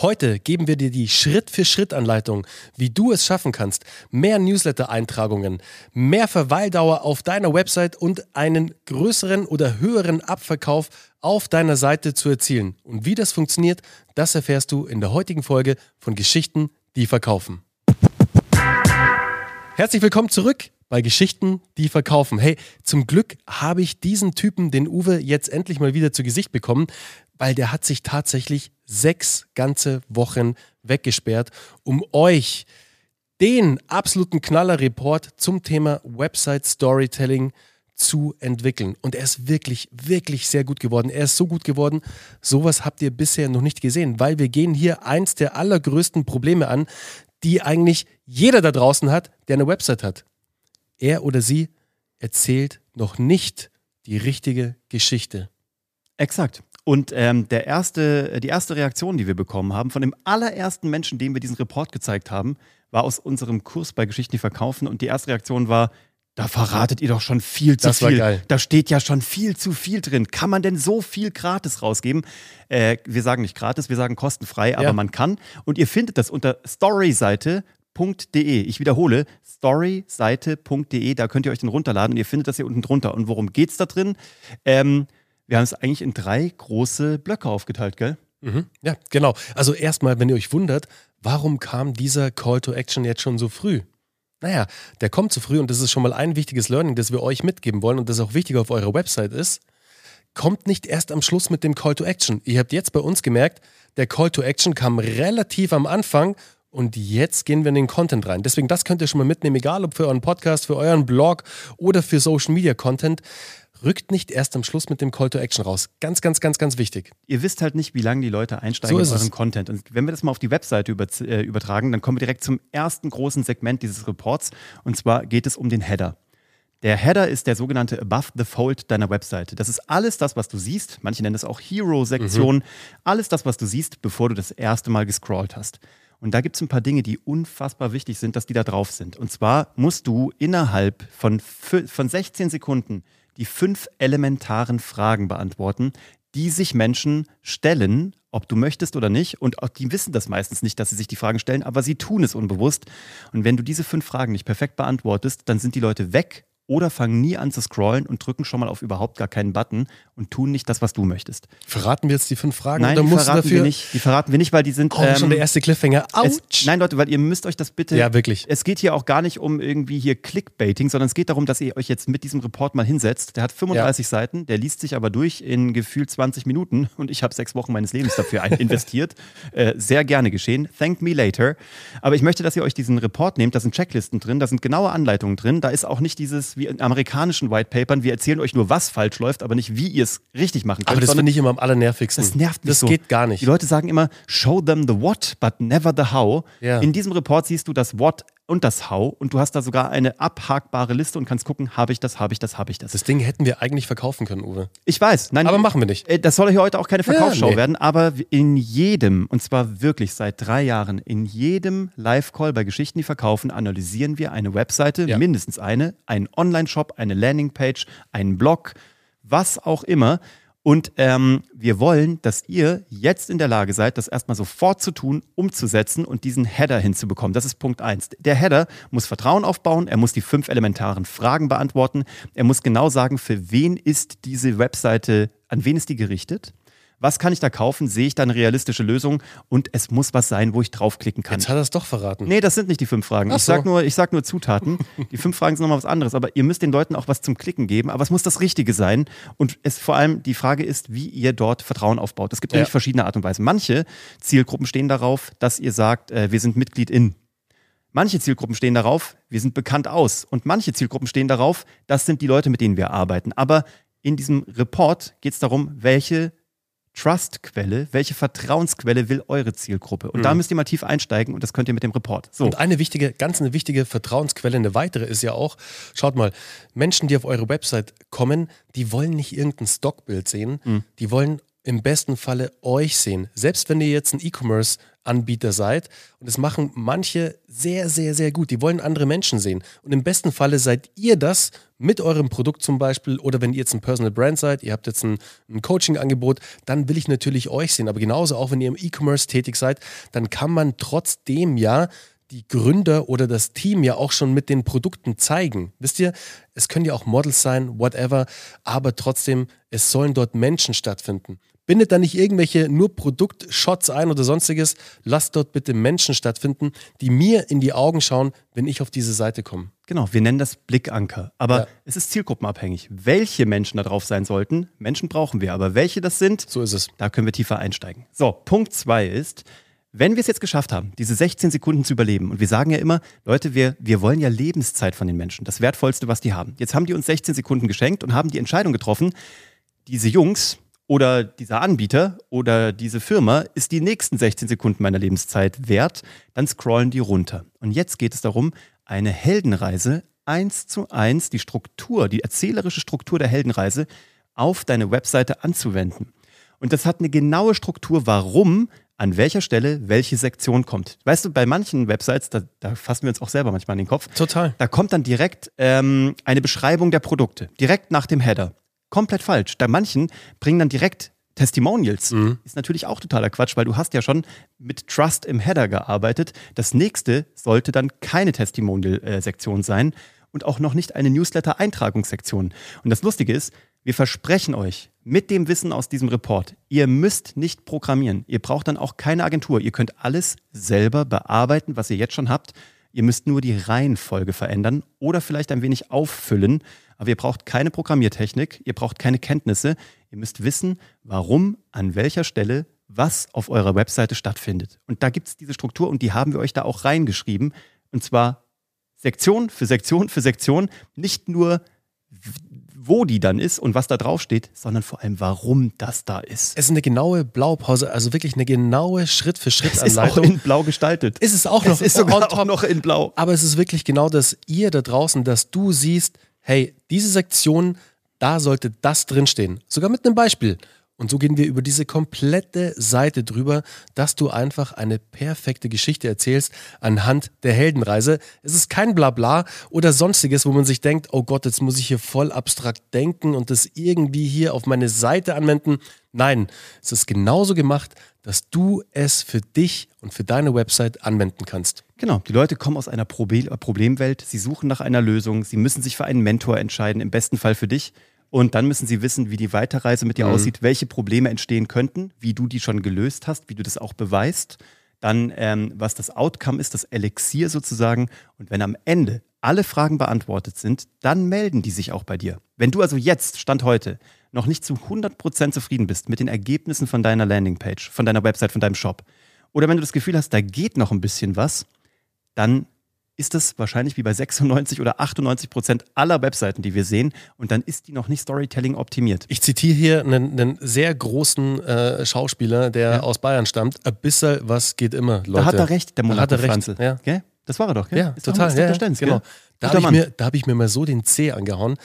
Heute geben wir dir die Schritt-für-Schritt-Anleitung, wie du es schaffen kannst, mehr Newsletter-Eintragungen, mehr Verweildauer auf deiner Website und einen größeren oder höheren Abverkauf auf deiner Seite zu erzielen. Und wie das funktioniert, das erfährst du in der heutigen Folge von Geschichten, die verkaufen. Herzlich willkommen zurück bei Geschichten, die verkaufen. Hey, zum Glück habe ich diesen Typen, den Uwe, jetzt endlich mal wieder zu Gesicht bekommen, weil der hat sich tatsächlich sechs ganze Wochen weggesperrt, um euch den absoluten Knaller-Report zum Thema Website Storytelling zu entwickeln. Und er ist wirklich, wirklich sehr gut geworden. Er ist so gut geworden, sowas habt ihr bisher noch nicht gesehen, weil wir gehen hier eins der allergrößten Probleme an, die eigentlich jeder da draußen hat, der eine Website hat. Er oder sie erzählt noch nicht die richtige Geschichte. Exakt. Und ähm, der erste, die erste Reaktion, die wir bekommen haben, von dem allerersten Menschen, dem wir diesen Report gezeigt haben, war aus unserem Kurs bei Geschichten, die verkaufen. Und die erste Reaktion war, da verratet ihr doch schon viel zu Das war viel. geil. Da steht ja schon viel zu viel drin. Kann man denn so viel gratis rausgeben? Äh, wir sagen nicht gratis, wir sagen kostenfrei, aber Ja. man kann. Und ihr findet das unter storyseite.de. Ich wiederhole, storyseite.de. Da könnt ihr euch den runterladen und ihr findet das hier unten drunter. Und worum geht's da drin? Ähm, wir haben es eigentlich in drei große Blöcke aufgeteilt, gell? Mhm. Ja, genau. Also erstmal, wenn ihr euch wundert, warum kam dieser Call to Action jetzt schon so früh? Naja, der kommt zu früh und das ist schon mal ein wichtiges Learning, das wir euch mitgeben wollen und das auch wichtig auf eurer Website ist. Kommt nicht erst am Schluss mit dem Call to Action. Ihr habt jetzt bei uns gemerkt, der Call to Action kam relativ am Anfang und jetzt gehen wir in den Content rein. Deswegen, das könnt ihr schon mal mitnehmen, egal ob für euren Podcast, für euren Blog oder für Social Media Content. Rückt nicht erst am Schluss mit dem Call to Action raus. Ganz, ganz, ganz, ganz wichtig. Ihr wisst halt nicht, wie lange die Leute einsteigen So in euren es. Content. Und wenn wir das mal auf die Webseite über, äh, übertragen, dann kommen wir direkt zum ersten großen Segment dieses Reports. Und zwar geht es um den Header. Der Header ist der sogenannte Above the Fold deiner Webseite. Das ist alles das, was du siehst. Manche nennen es auch Hero-Sektion. Alles das, was du siehst, bevor du das erste Mal gescrollt hast. Und da gibt es ein paar Dinge, die unfassbar wichtig sind, dass die da drauf sind. Und zwar musst du innerhalb von, von 16 Sekunden die fünf elementaren Fragen beantworten, die sich Menschen stellen, ob du möchtest oder nicht. Und auch die wissen das meistens nicht, dass sie sich die Fragen stellen, aber sie tun es unbewusst. Und wenn du diese fünf Fragen nicht perfekt beantwortest, dann sind die Leute weg oder fangen nie an zu scrollen und drücken schon mal auf überhaupt gar keinen Button und tun nicht das, was du möchtest. Verraten wir jetzt die fünf Fragen Nein, die verraten dafür? wir nicht. Die verraten wir nicht, weil die sind. Oh, schon der erste Cliffhanger. es, nein, Leute, weil ihr müsst euch das bitte. Ja, wirklich. Es geht hier auch gar nicht um irgendwie hier Clickbaiting, sondern es geht darum, dass ihr euch jetzt mit diesem Report mal hinsetzt. Der hat 35 Seiten, der liest sich aber durch in gefühlt 20 Minuten und ich habe sechs Wochen meines Lebens dafür investiert. Äh, sehr gerne geschehen. Thank me later. Aber ich möchte, dass ihr euch diesen Report nehmt. Da sind Checklisten drin, da sind genaue Anleitungen drin. Da ist auch nicht dieses wie in amerikanischen White Papern, wir erzählen euch nur, was falsch läuft, aber nicht, wie ihr es richtig machen könnt. Aber das finde ich immer am allernervigsten. das nervt mich Das so. geht gar nicht. Die Leute sagen immer, show them the what, but never the how. Ja. In diesem Report siehst du das What und das How und du hast da sogar eine abhakbare Liste und kannst gucken, habe ich das, habe ich das, habe ich das. Das Ding hätten wir eigentlich verkaufen können, Uwe. Ich weiß, nein, Aber machen wir nicht. äh, Das soll hier heute auch keine Verkaufsshow nee. werden, aber in jedem, und zwar wirklich seit drei Jahren, in jedem Live-Call bei Geschichten, die verkaufen, analysieren wir eine Webseite, Ja. mindestens eine, einen Online-Shop, eine Landingpage, einen Blog, was auch immer. Und ähm, wir wollen, dass ihr jetzt in der Lage seid, das erstmal sofort zu tun, umzusetzen und diesen Header hinzubekommen. Das ist Punkt eins. Der Header muss Vertrauen aufbauen, er muss die fünf elementaren Fragen beantworten, er muss genau sagen, für wen ist diese Webseite, an wen ist die gerichtet? Was kann ich da kaufen? Sehe ich da eine realistische Lösung? Und es muss was sein, wo ich draufklicken kann. Jetzt hat er es doch verraten. Nee, das sind nicht die fünf Fragen. Ach Ich sag, so. nur, ich sag nur Zutaten. Die fünf Fragen sind nochmal was anderes. Aber ihr müsst den Leuten auch was zum Klicken geben. Aber es muss das Richtige sein. Und es vor allem die Frage ist, wie ihr dort Vertrauen aufbaut. Es gibt Ja. nämlich verschiedene Art und Weisen. Manche Zielgruppen stehen darauf, dass ihr sagt, äh, wir sind Mitglied in. Manche Zielgruppen stehen darauf, wir sind bekannt aus. Und manche Zielgruppen stehen darauf, das sind die Leute, mit denen wir arbeiten. Aber in diesem Report geht es darum, welche Trustquelle, welche Vertrauensquelle will eure Zielgruppe? Und da müsst ihr mal tief einsteigen und das könnt ihr mit dem Report. So. Und eine wichtige, ganz eine wichtige Vertrauensquelle, eine weitere ist ja auch, schaut mal, Menschen, die auf eure Website kommen, die wollen nicht irgendein Stockbild sehen, Mhm. die wollen im besten Falle euch sehen. Selbst wenn ihr jetzt ein E-Commerce-Anbieter seid und das machen manche sehr, sehr, sehr gut. Die wollen andere Menschen sehen. Und im besten Falle seid ihr das mit eurem Produkt zum Beispiel oder wenn ihr jetzt ein Personal Brand seid, ihr habt jetzt ein, ein Coaching-Angebot, dann will ich natürlich euch sehen. Aber genauso auch, wenn ihr im E-Commerce tätig seid, dann kann man trotzdem ja die Gründer oder das Team ja auch schon mit den Produkten zeigen. Wisst ihr, es können ja auch Models sein, whatever, aber trotzdem, es sollen dort Menschen stattfinden. Bindet da nicht irgendwelche nur Produktshots ein oder sonstiges. Lasst dort bitte Menschen stattfinden, die mir in die Augen schauen, wenn ich auf diese Seite komme. Genau, wir nennen das Blickanker. Aber ja. es ist zielgruppenabhängig. Welche Menschen da drauf sein sollten, Menschen brauchen wir. Aber welche das sind, so ist es. Da können wir tiefer einsteigen. So, Punkt zwei ist, wenn wir es jetzt geschafft haben, diese 16 Sekunden zu überleben, und wir sagen ja immer, Leute, wir, wir wollen ja Lebenszeit von den Menschen, das Wertvollste, was die haben. Jetzt haben die uns 16 Sekunden geschenkt und haben die Entscheidung getroffen, diese Jungs oder dieser Anbieter oder diese Firma ist die nächsten 16 Sekunden meiner Lebenszeit wert, dann scrollen die runter. Und jetzt geht es darum, eine Heldenreise eins zu eins, die Struktur, die erzählerische Struktur der Heldenreise auf deine Webseite anzuwenden. Und das hat eine genaue Struktur, warum an welcher Stelle welche Sektion kommt. Weißt du, bei manchen Websites, da, da fassen wir uns auch selber manchmal an den Kopf. Total. Da kommt dann direkt ähm, eine Beschreibung der Produkte, direkt nach dem Header. Komplett falsch. Da manchen bringen dann direkt Testimonials. Mhm. Ist natürlich auch totaler Quatsch, weil du hast ja schon mit Trust im Header gearbeitet. Das nächste sollte dann keine Testimonial-Sektion sein und auch noch nicht eine Newsletter-Eintragungssektion. Und das Lustige ist, wir versprechen euch mit dem Wissen aus diesem Report, ihr müsst nicht programmieren. Ihr braucht dann auch keine Agentur. Ihr könnt alles selber bearbeiten, was ihr jetzt schon habt. Ihr müsst nur die Reihenfolge verändern oder vielleicht ein wenig auffüllen. Aber ihr braucht keine Programmiertechnik, ihr braucht keine Kenntnisse. Ihr müsst wissen, warum, an welcher Stelle was auf eurer Webseite stattfindet. Und da gibt es diese Struktur und die haben wir euch da auch reingeschrieben. Und zwar Sektion für Sektion für Sektion. Nicht nur wo die dann ist und was da drauf steht, sondern vor allem, warum das da ist. Es ist eine genaue Blaupause, also wirklich eine genaue Schritt für Schritt Anleitung. Es ist auch in Blau gestaltet. Ist es auch noch? Es ist sogar auch noch in Blau. Aber es ist wirklich genau das, ihr da draußen, dass du siehst, hey, diese Sektion, da sollte das drinstehen. Sogar mit einem Beispiel. Und so gehen wir über diese komplette Seite drüber, dass du einfach eine perfekte Geschichte erzählst anhand der Heldenreise. Es ist kein Blabla oder sonstiges, wo man sich denkt, oh Gott, jetzt muss ich hier voll abstrakt denken und das irgendwie hier auf meine Seite anwenden. Nein, es ist genauso gemacht, dass du es für dich und für deine Website anwenden kannst. Genau, die Leute kommen aus einer Problemwelt, sie suchen nach einer Lösung, sie müssen sich für einen Mentor entscheiden, im besten Fall für dich. Und dann müssen sie wissen, wie die Weiterreise mit dir mhm. aussieht, welche Probleme entstehen könnten, wie du die schon gelöst hast, wie du das auch beweist. Dann, ähm, was das Outcome ist, das Elixier sozusagen. Und wenn am Ende alle Fragen beantwortet sind, dann melden die sich auch bei dir. Wenn du also jetzt, Stand heute, noch nicht zu 100% zufrieden bist mit den Ergebnissen von deiner Landingpage, von deiner Website, von deinem Shop, oder wenn du das Gefühl hast, da geht noch ein bisschen was, dann ist das wahrscheinlich wie bei 96 oder 98 Prozent aller Webseiten, die wir sehen. Und dann ist die noch nicht Storytelling optimiert. Ich zitiere hier einen, einen sehr großen äh, Schauspieler, der ja. aus Bayern stammt. Ein bisschen was geht immer, Leute. Da hat er recht, der Monaco Franze. Ja. Okay? Das war er doch, gell? Ja, ist total. Ja, genau. Da habe ich, mir, hab ich mir mal so den C angehauen.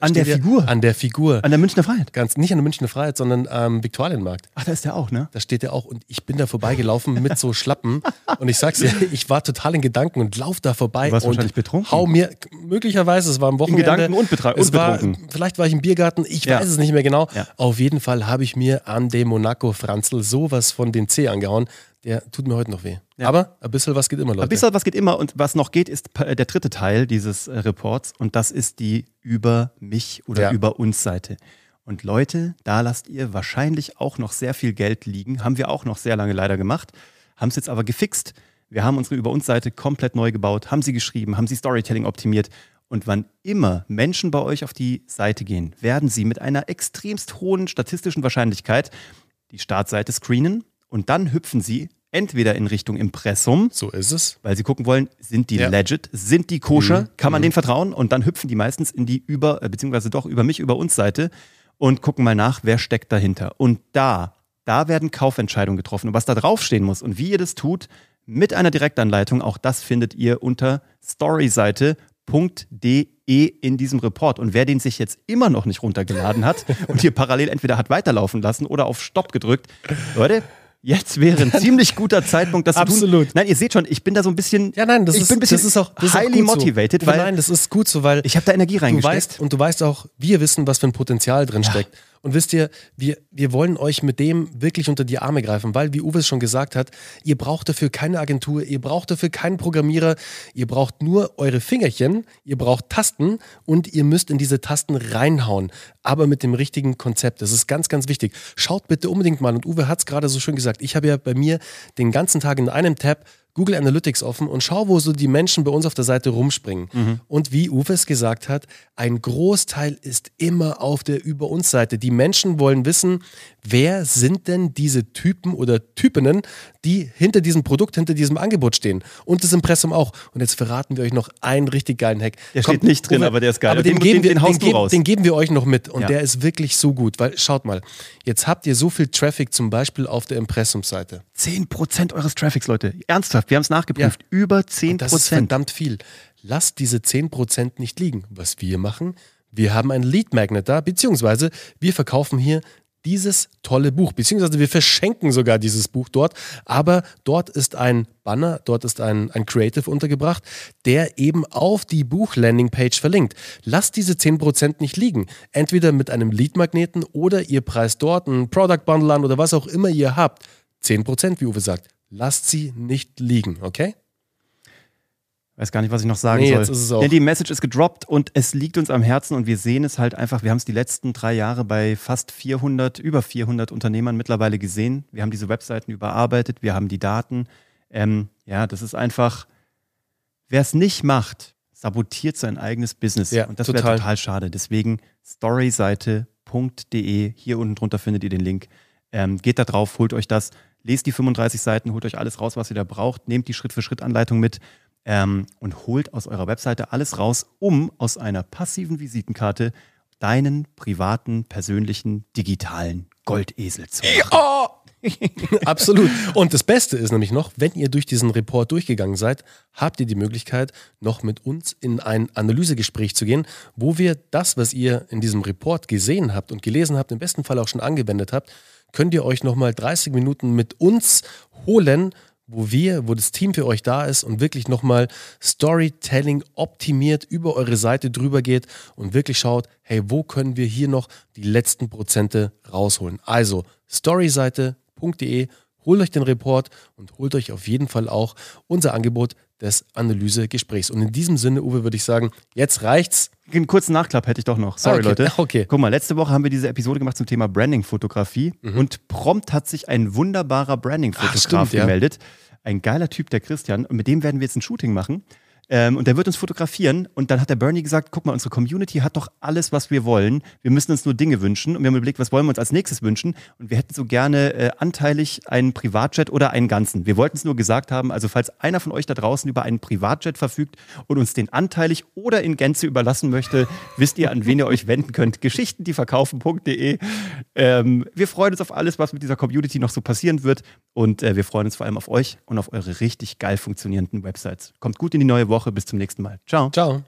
An der Figur? An der Figur. An der Münchner Freiheit? Ganz, nicht an der Münchner Freiheit, sondern am Viktualienmarkt. Ach, da ist der auch, ne? Da steht der auch. Und ich bin da vorbeigelaufen mit so Schlappen. Und ich sag's dir, ich war total in Gedanken und lauf da vorbei. Du warst und wahrscheinlich betrunken. Hau mir, möglicherweise, es war am Wochenende. In Gedanken und, betrunken. Es war, vielleicht war ich im Biergarten, ich ja. weiß es nicht mehr genau. Ja. Auf jeden Fall habe ich mir an dem Monaco Franzl sowas von den C angehauen der tut mir heute noch weh. Ja. Aber ein bisschen was geht immer, Leute. Ein bisschen was geht immer und was noch geht, ist der dritte Teil dieses äh, Reports und das ist die über mich oder ja. über uns Seite. Und Leute, da lasst ihr wahrscheinlich auch noch sehr viel Geld liegen. Haben wir auch noch sehr lange leider gemacht. Haben es jetzt aber gefixt. Wir haben unsere Über uns Seite komplett neu gebaut, haben sie geschrieben, haben sie Storytelling optimiert. Und wann immer Menschen bei euch auf die Seite gehen, werden sie mit einer extremst hohen statistischen Wahrscheinlichkeit die Startseite screenen, und dann hüpfen sie entweder in Richtung Impressum. So ist es. Weil sie gucken wollen, sind die ja. legit, sind die koscher, mhm. kann man mhm. denen vertrauen? Und dann hüpfen die meistens in die über, äh, beziehungsweise doch über mich, über uns Seite und gucken mal nach, wer steckt dahinter. Und da, da werden Kaufentscheidungen getroffen. Und was da draufstehen muss und wie ihr das tut, mit einer Direktanleitung, auch das findet ihr unter storyseite.de .de in diesem Report. Und wer den sich jetzt immer noch nicht runtergeladen hat und hier parallel entweder hat weiterlaufen lassen oder auf Stopp gedrückt, Leute, Jetzt wäre ein ziemlich guter Zeitpunkt, das Absolut. zu tun. Nein, ihr seht schon, ich bin da so ein bisschen, Ja, nein, das ich ist, bin ein bisschen das ist auch das ist auch highly motivated, so. weil Nein, das ist gut so, weil ich habe da Energie du reingesteckt. weißt und du weißt auch, wir wissen, was für ein Potenzial drin steckt. Und wisst ihr, wir, wir wollen euch mit dem wirklich unter die Arme greifen, weil, wie Uwe es schon gesagt hat, ihr braucht dafür keine Agentur, ihr braucht dafür keinen Programmierer, ihr braucht nur eure Fingerchen, ihr braucht Tasten und ihr müsst in diese Tasten reinhauen, aber mit dem richtigen Konzept. Das ist ganz, ganz wichtig. Schaut bitte unbedingt mal, und Uwe hat es gerade so schön gesagt, ich habe ja bei mir den ganzen Tag in einem Tab Google Analytics offen und schau, wo so die Menschen bei uns auf der Seite rumspringen. Und wie Uwe es gesagt hat, ein Großteil ist immer auf der Über uns Seite. Die Menschen wollen wissen, wer sind denn diese Typen oder Typinnen, die hinter diesem Produkt, hinter diesem Angebot stehen. Und das Impressum auch. Und jetzt verraten wir euch noch einen richtig geilen Hack. Der steht nicht drin, aber der ist geil. Aber Den- den, geben den- wir, den geben, den geben wir euch noch mit. Und Ja. der ist wirklich so gut, weil schaut mal, jetzt habt ihr so viel Traffic zum Beispiel auf der Impressumseite. 10% eures Traffics, Leute. Ernsthaft, wir haben es nachgeprüft. Über 10%. Das ist verdammt viel. Lasst diese 10% nicht liegen. Was wir machen, wir haben ein Lead Magnet da, beziehungsweise wir verkaufen hier dieses tolle Buch, beziehungsweise wir verschenken sogar dieses Buch dort, aber dort ist ein Banner, dort ist ein, ein Creative untergebracht, der eben auf die Buch-Landing-Page verlinkt. Lasst diese 10% nicht liegen. Entweder mit einem Lead-Magneten oder ihr preist dort einen Product Bundle an oder was auch immer ihr habt. 10%, wie Uwe sagt. Lasst sie nicht liegen, okay? Weiß gar nicht, was ich noch sagen Nee, soll. jetzt ist es auch- Ja, die Message ist gedroppt und es liegt uns am Herzen und wir sehen es halt einfach. Wir haben es die letzten drei Jahre bei fast 400, über 400 Unternehmern mittlerweile gesehen. Wir haben diese Webseiten überarbeitet, wir haben die Daten. Ähm, ja, das ist einfach, wer es nicht macht, sabotiert sein eigenes Business. Ja, und das wäre total schade. Deswegen storyseite.de, hier unten drunter findet ihr den Link. Ähm, geht da drauf, holt euch das, lest die 35 Seiten, holt euch alles raus, was ihr da braucht, nehmt die Schritt-für-Schritt-Anleitung mit ähm, und holt aus eurer Webseite alles raus, um aus einer passiven Visitenkarte deinen privaten, persönlichen, digitalen Goldesel zu machen. Absolut. Und das Beste ist nämlich noch, wenn ihr durch diesen Report durchgegangen seid, habt ihr die Möglichkeit, noch mit uns in ein Analysegespräch zu gehen, wo wir das, was ihr in diesem Report gesehen habt und gelesen habt, im besten Fall auch schon angewendet habt, könnt ihr euch nochmal 30 Minuten mit uns holen, wo wir, wo das Team für euch da ist und wirklich nochmal Storytelling optimiert über eure Seite drüber geht und wirklich schaut, hey, wo können wir hier noch die letzten Prozente rausholen? Also storyseite.de, holt euch den Report und holt euch auf jeden Fall auch unser Angebot des Analysegesprächs. Und in diesem Sinne, Uwe, würde ich sagen, jetzt reicht's. Einen kurzen Nachklapp hätte ich doch noch. Sorry, Ah, okay. Leute. Okay. Guck mal, letzte Woche haben wir diese Episode gemacht zum Thema Branding-Fotografie und prompt hat sich ein wunderbarer Branding-Fotograf stimmt, ja. gemeldet. Ein geiler Typ, der Christian. Und mit dem werden wir jetzt ein Shooting machen. Ähm, und der wird uns fotografieren. Und dann hat der Bernie gesagt: Guck mal, unsere Community hat doch alles, was wir wollen. Wir müssen uns nur Dinge wünschen. Und wir haben überlegt, was wollen wir uns als nächstes wünschen? Und wir hätten so gerne äh, anteilig einen Privatjet oder einen ganzen. Wir wollten es nur gesagt haben. Also, falls einer von euch da draußen über einen Privatjet verfügt und uns den anteilig oder in Gänze überlassen möchte, wisst ihr, an wen ihr euch wenden könnt. Geschichtendieverkaufen.de. Ähm, wir freuen uns auf alles, was mit dieser Community noch so passieren wird. Und äh, wir freuen uns vor allem auf euch und auf eure richtig geil funktionierenden Websites. Kommt gut in die neue Woche. Bis zum nächsten Mal. Ciao. Ciao.